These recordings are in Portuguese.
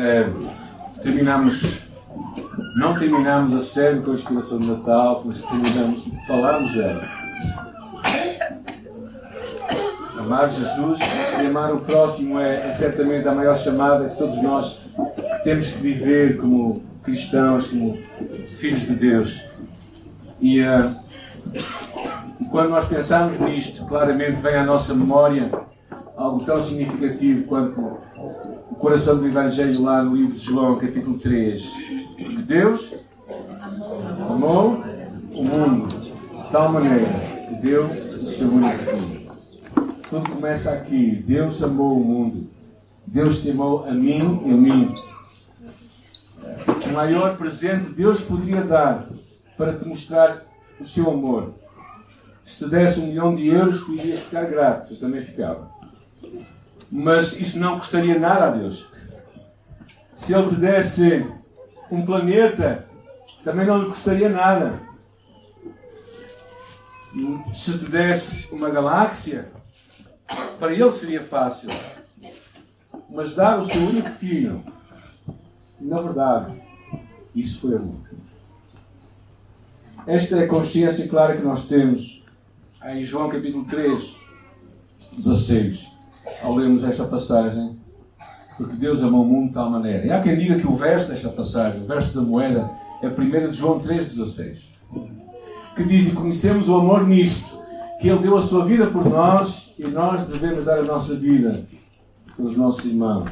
É, terminamos, não terminamos a série com a inspiração de Natal, mas terminamos, falamos dela. Amar Jesus e amar o próximo é, é certamente a maior chamada que todos nós temos que viver como cristãos, como filhos de Deus. E, uh, quando nós pensamos nisto, claramente vem à nossa memória algo tão significativo quanto o coração do Evangelho lá no livro de João, capítulo 3. Que Deus amou o mundo de tal maneira que deu o seu único filho. Tudo começa aqui. Deus amou o mundo. Deus te amou a mim e a mim. O maior presente Deus poderia dar para te mostrar o seu amor. Se te desse um milhão de euros, tu irias ficar grato. Eu também ficava. Mas isso não custaria nada a Deus. Se Ele te desse um planeta, também não lhe custaria nada. Se te desse uma galáxia, para ele seria fácil. Mas dar o seu único filho, na verdade, isso foi amor. Esta é a consciência clara que nós temos em João capítulo 3, 16, ao lermos esta passagem, porque Deus amou o mundo de tal maneira. E há quem diga que o verso desta passagem, o verso da moeda, é 1 de João 3, 16, que diz: E conhecemos o amor nisto, que Ele deu a sua vida por nós e nós devemos dar a nossa vida pelos nossos irmãos.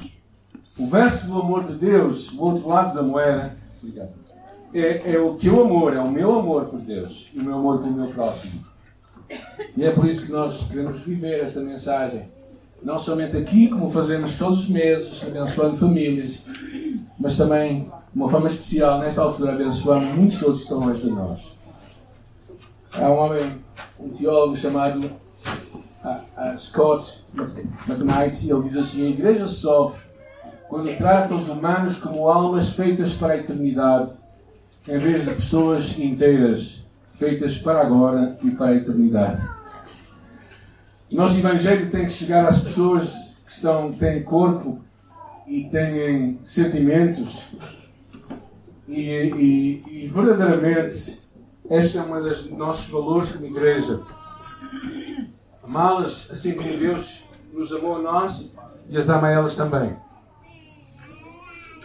O verso do amor de Deus, o outro lado da moeda, é, é o teu amor, é o meu amor por Deus e o meu amor pelo meu próximo. E é por isso que nós queremos viver essa mensagem. Não somente aqui, como fazemos todos os meses, abençoando famílias, mas também, de uma forma especial, nesta altura, abençoando muitos outros que estão longe de nós. Há um homem um teólogo chamado uh, Scott McKnight, ele diz assim: a Igreja sofre quando trata os humanos como almas feitas para a eternidade, em vez de pessoas inteiras feitas para agora e para a eternidade. Nosso Evangelho tem que chegar às pessoas que estão, têm corpo e têm sentimentos e, e, e verdadeiramente este é um dos nossos valores como igreja. Amá-las assim como Deus nos amou a nós e as ama a elas também.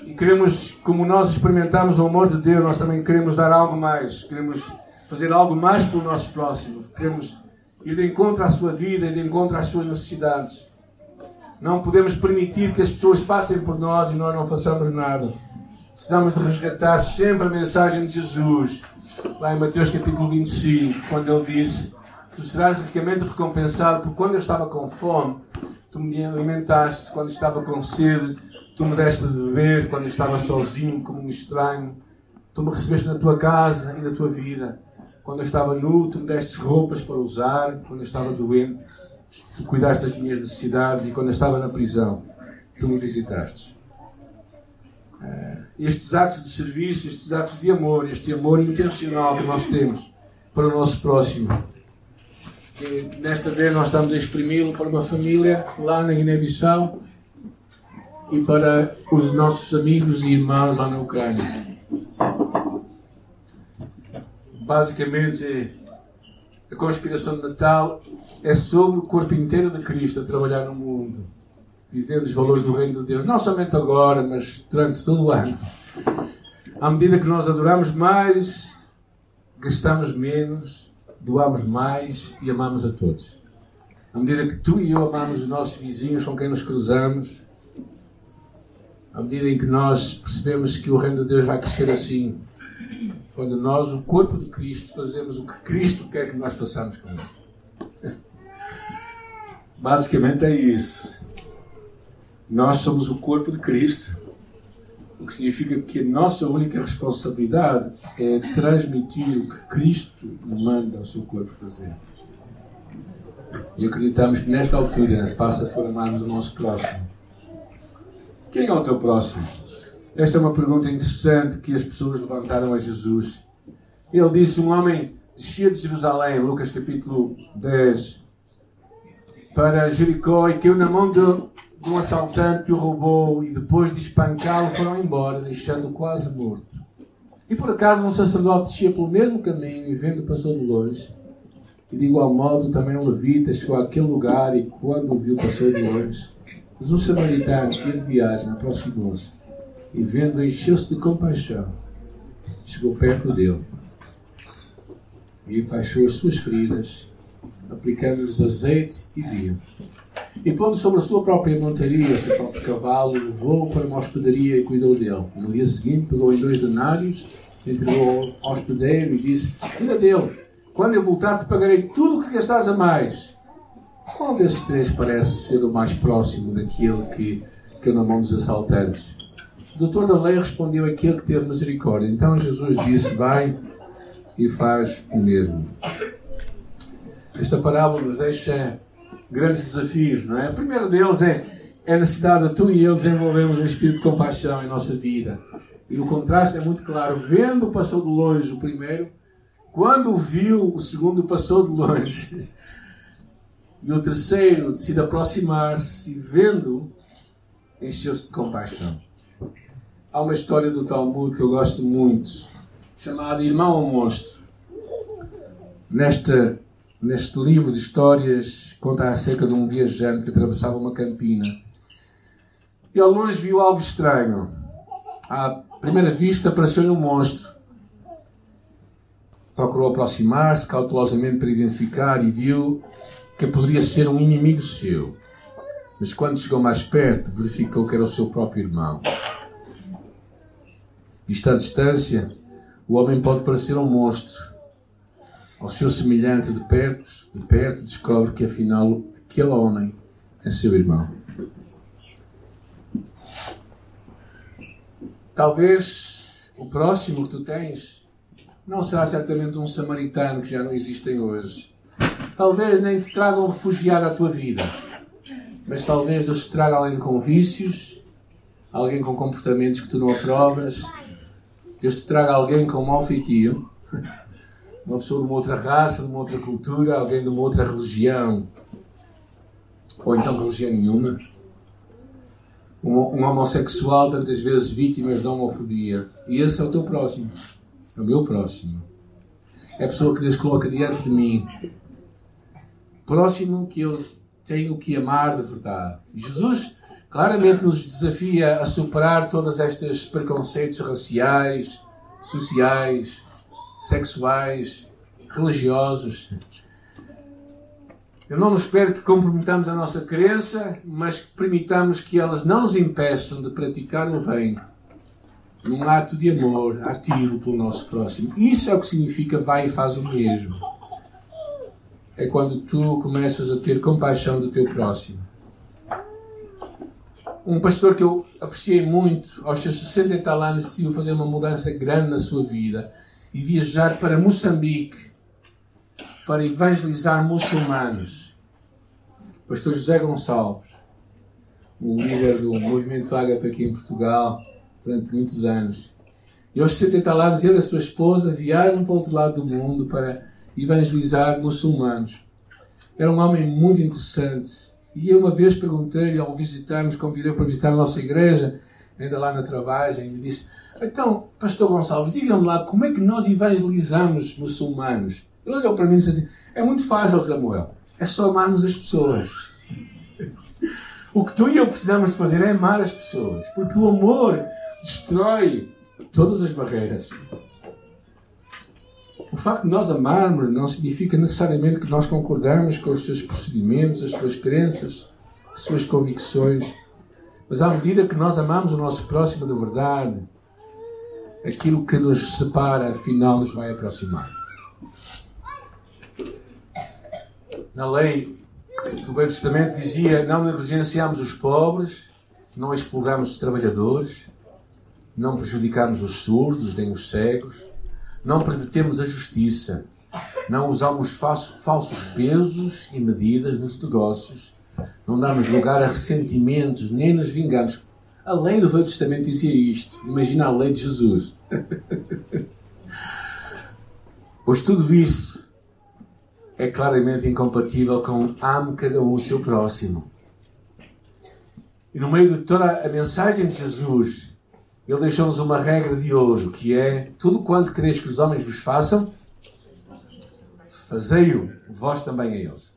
E queremos, como nós experimentamos o amor de Deus, nós também queremos dar algo mais. Queremos fazer algo mais pelo nosso próximo. Queremos ir de encontro à sua vida e de encontro às suas necessidades. Não podemos permitir que as pessoas passem por nós e nós não façamos nada. Precisamos de resgatar sempre a mensagem de Jesus lá em Mateus capítulo 25, quando ele disse: Tu serás ricamente recompensado, porque quando eu estava com fome, tu me alimentaste, quando estava com sede, tu me deste de beber, quando estava sozinho, como um estranho, tu me recebeste na tua casa e na tua vida. Quando eu estava nu, tu me deste roupas para usar, quando eu estava doente, tu cuidaste das minhas necessidades e quando eu estava na prisão, tu me visitaste. Eh, estes atos de serviço, estes atos de amor, este amor intencional que nós temos para o nosso próximo. Que nesta vez nós estamos a exprimi-lo para uma família lá na Guiné-Bissau e para os nossos amigos e irmãos lá na Ucrânia. Basicamente, a conspiração de Natal é sobre o corpo inteiro de Cristo a trabalhar no mundo vivendo os valores do reino de Deus, não somente agora, mas durante todo o ano. À medida que nós adoramos mais, gastamos menos, doamos mais e amamos a todos. À medida que tu e eu amamos os nossos vizinhos com quem nos cruzamos, à medida em que nós percebemos que o reino de Deus vai crescer assim, quando nós, o corpo de Cristo, fazemos o que Cristo quer que nós façamos com Ele. Basicamente é isso. Nós somos o corpo de Cristo, o que significa que a nossa única responsabilidade é transmitir o que Cristo manda ao seu corpo fazer. E acreditamos que nesta altura passa por amarmos o nosso próximo. Quem é o teu próximo? Esta é uma pergunta interessante que as pessoas levantaram a Jesus. Ele disse: Um homem descia de Jerusalém, Lucas capítulo 10, para Jericó e caiu na mão de de um assaltante que o roubou e depois de espancá-lo foram embora, deixando-o quase morto. E por acaso um sacerdote descia pelo mesmo caminho e vendo passou de longe. E de igual modo também um levita chegou àquele lugar e quando o viu passou de longe. Mas um samaritano que ia de viagem aproximou-se e vendo encheu-se de compaixão. Chegou perto dele e enfaixou as suas feridas, aplicando-lhes azeite e vinho. E pondo sobre a sua própria montaria, o seu próprio cavalo, levou-o para uma hospedaria e cuidou dele. No dia seguinte pegou em dois denários, entregou ao hospedeiro e disse: Cuida dele, quando eu voltar te pagarei tudo o que gastares a mais. Qual desses três parece ser o mais próximo daquele que caiu na mão dos assaltantes? Doutor da lei respondeu aquele que teve misericórdia. Então Jesus disse: Vai e faz o mesmo. Esta parábola nos deixa grandes desafios, não é? O primeiro deles é, é a necessidade de tu e eu desenvolvermos um espírito de compaixão em nossa vida. E o contraste é muito claro. Vendo passou de longe o primeiro, quando viu o segundo passou de longe. E o terceiro decide aproximar-se e vendo encheu-se de compaixão. Há uma história do Talmud que eu gosto muito, chamada Irmão ao Monstro. Nesta neste livro de histórias, conta acerca de um viajante que atravessava uma campina. E ao longe viu algo estranho. À primeira vista, pareceu-lhe um monstro. Procurou aproximar-se cautelosamente para identificar e viu que poderia ser um inimigo seu. Mas quando chegou mais perto, verificou que era o seu próprio irmão. Visto à distância, o homem pode parecer um monstro, ao seu semelhante de perto, de perto descobre que afinal aquele homem é seu irmão. Talvez o próximo que tu tens não será certamente um samaritano que já não existem hoje. Talvez nem te traga um refugiado à tua vida. Mas talvez Deus te traga alguém com vícios, alguém com comportamentos que tu não aprovas. Deus te traga alguém com mau feitio uma pessoa de uma outra raça, de uma outra cultura, alguém de uma outra religião, ou então religião nenhuma. Um, um homossexual, tantas vezes vítimas de homofobia. E esse é o teu próximo. É o meu próximo. É a pessoa que Deus coloca diante de mim. Próximo que eu tenho que amar de verdade. Jesus claramente nos desafia a superar todas estas preconceitos raciais, sociais, sexuais, religiosos. Eu não espero que comprometamos a nossa crença, mas que permitamos que elas não nos impeçam de praticar o bem num ato de amor ativo pelo nosso próximo. Isso é o que significa vai e faz o mesmo. É quando tu começas a ter compaixão do teu próximo. Um pastor que eu apreciei muito, aos seus 60 e tal anos, decidiu fazer uma mudança grande na sua vida e viajar para Moçambique para evangelizar muçulmanos. Pastor José Gonçalves, o líder do movimento Ágape aqui em Portugal durante muitos anos. E aos 70 anos, ele e a sua esposa viajam para o outro lado do mundo para evangelizar muçulmanos. Era um homem muito interessante. E eu uma vez perguntei-lhe, ao visitarmos, convidei para visitar a nossa igreja, ainda lá na Travagem, e disse: Então, Pastor Gonçalves, diga-me lá como é que nós evangelizamos muçulmanos? Ele olhou para mim e disse assim: É muito fácil, Samuel. É só amarmos as pessoas. O que tu e eu precisamos de fazer é amar as pessoas. Porque o amor destrói todas as barreiras. O facto de nós amarmos não significa necessariamente que nós concordamos com os seus procedimentos, as suas crenças, as suas convicções. Mas à medida que nós amamos o nosso próximo de verdade, aquilo que nos separa, afinal, nos vai aproximar. Na lei do Velho Testamento dizia: não negligenciamos os pobres, não exploramos os trabalhadores, não prejudicamos os surdos nem os cegos, não pervertemos a justiça, não usamos falsos pesos e medidas nos negócios não damos lugar a ressentimentos, nem nos vingamos. A lei do Velho Testamento dizia isto. Imagina a lei de Jesus. pois tudo isso é claramente incompatível com ame cada um o seu próximo. E no meio de toda a mensagem de Jesus, ele deixou-nos uma regra de ouro, que é tudo quanto quereis que os homens vos façam, fazei-o vós também a eles.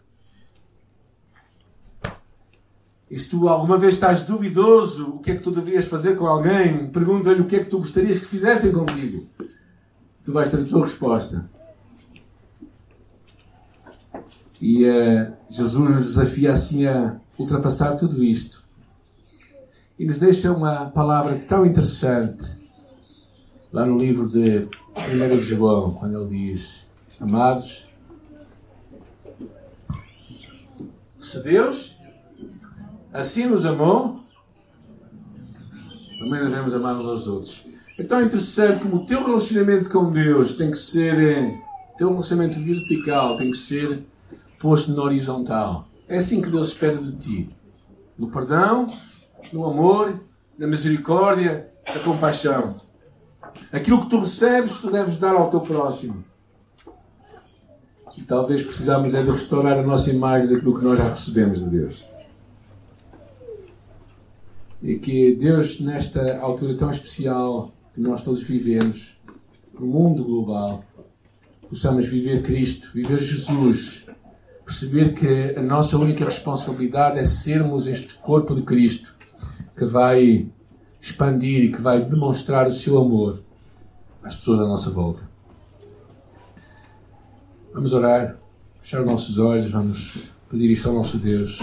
E se tu alguma vez estás duvidoso o que é que tu devias fazer com alguém, pergunta-lhe o que é que tu gostarias que fizessem contigo. Tu vais ter a tua resposta. E uh, Jesus nos desafia assim a ultrapassar tudo isto. E nos deixa uma palavra tão interessante lá no livro de 1 de João, quando ele diz: Amados, se Deus assim nos amou, também devemos amar uns aos outros. É tão interessante como o teu relacionamento com Deus tem que ser, eh, teu relacionamento vertical tem que ser posto no horizontal. É assim que Deus espera de ti. No perdão, no amor, na misericórdia, na compaixão. Aquilo que tu recebes, tu deves dar ao teu próximo. E talvez precisamos é de restaurar a nossa imagem daquilo que nós já recebemos de Deus. E que Deus, nesta altura tão especial que nós todos vivemos, no mundo global, possamos viver Cristo, viver Jesus, perceber que a nossa única responsabilidade é sermos este corpo de Cristo que vai expandir e que vai demonstrar o seu amor às pessoas à nossa volta. Vamos orar, fechar os nossos olhos, vamos pedir isto ao nosso Deus.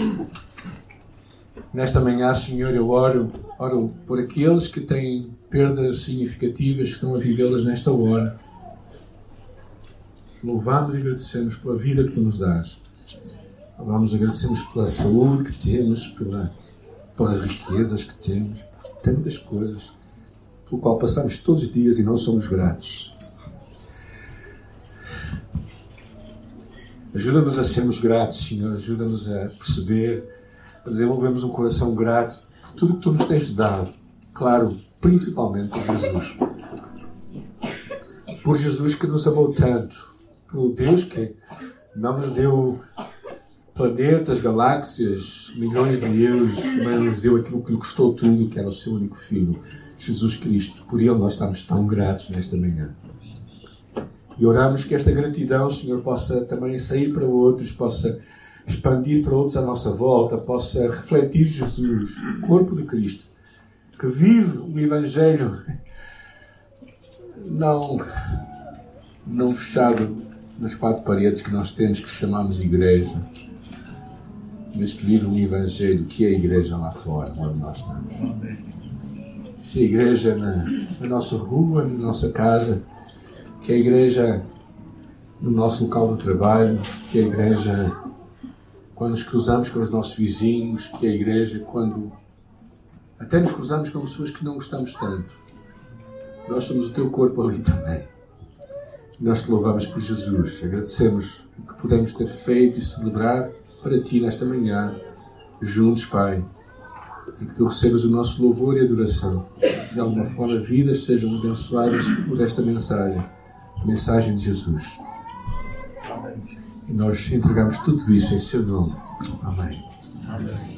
Nesta manhã, Senhor, eu oro, oro por aqueles que têm perdas significativas, que estão a vivê-las nesta hora. Louvamos e agradecemos pela vida que tu nos dás. Louvamos e agradecemos pela saúde que temos, pela pelas riquezas que temos, por tantas coisas, pelo qual passamos todos os dias e não somos gratos. Ajuda-nos a sermos gratos, Senhor. Ajuda-nos a perceber, a desenvolvermos um coração grato por tudo que Tu nos tens dado. Claro, principalmente por Jesus. Por Jesus que nos amou tanto. Por Deus que não nos deu planetas, galáxias, milhões de euros, mas nos deu aquilo que lhe custou tudo, que era o seu único filho, Jesus Cristo. Por ele nós estamos tão gratos nesta manhã. E oramos que esta gratidão, Senhor, possa também sair para outros, possa expandir para outros à nossa volta, possa refletir Jesus, o corpo de Cristo, que vive o Evangelho não, não fechado nas quatro paredes que nós temos, que chamamos igreja, mas que vive um Evangelho que é a igreja lá fora, onde nós estamos. Que é a igreja na, na nossa rua, na nossa casa, que é a igreja no nosso local de trabalho, que é a igreja quando nos cruzamos com os nossos vizinhos, que é a igreja quando até nos cruzamos com pessoas que não gostamos tanto. Nós somos o teu corpo ali também. Nós te louvamos por Jesus. Agradecemos o que pudemos ter feito e celebrar para ti nesta manhã, juntos, Pai, e que tu recebas o nosso louvor e adoração. De alguma forma, vidas sejam abençoadas por esta mensagem, mensagem de Jesus. E nós entregamos tudo isso em seu nome. Amém. Amém.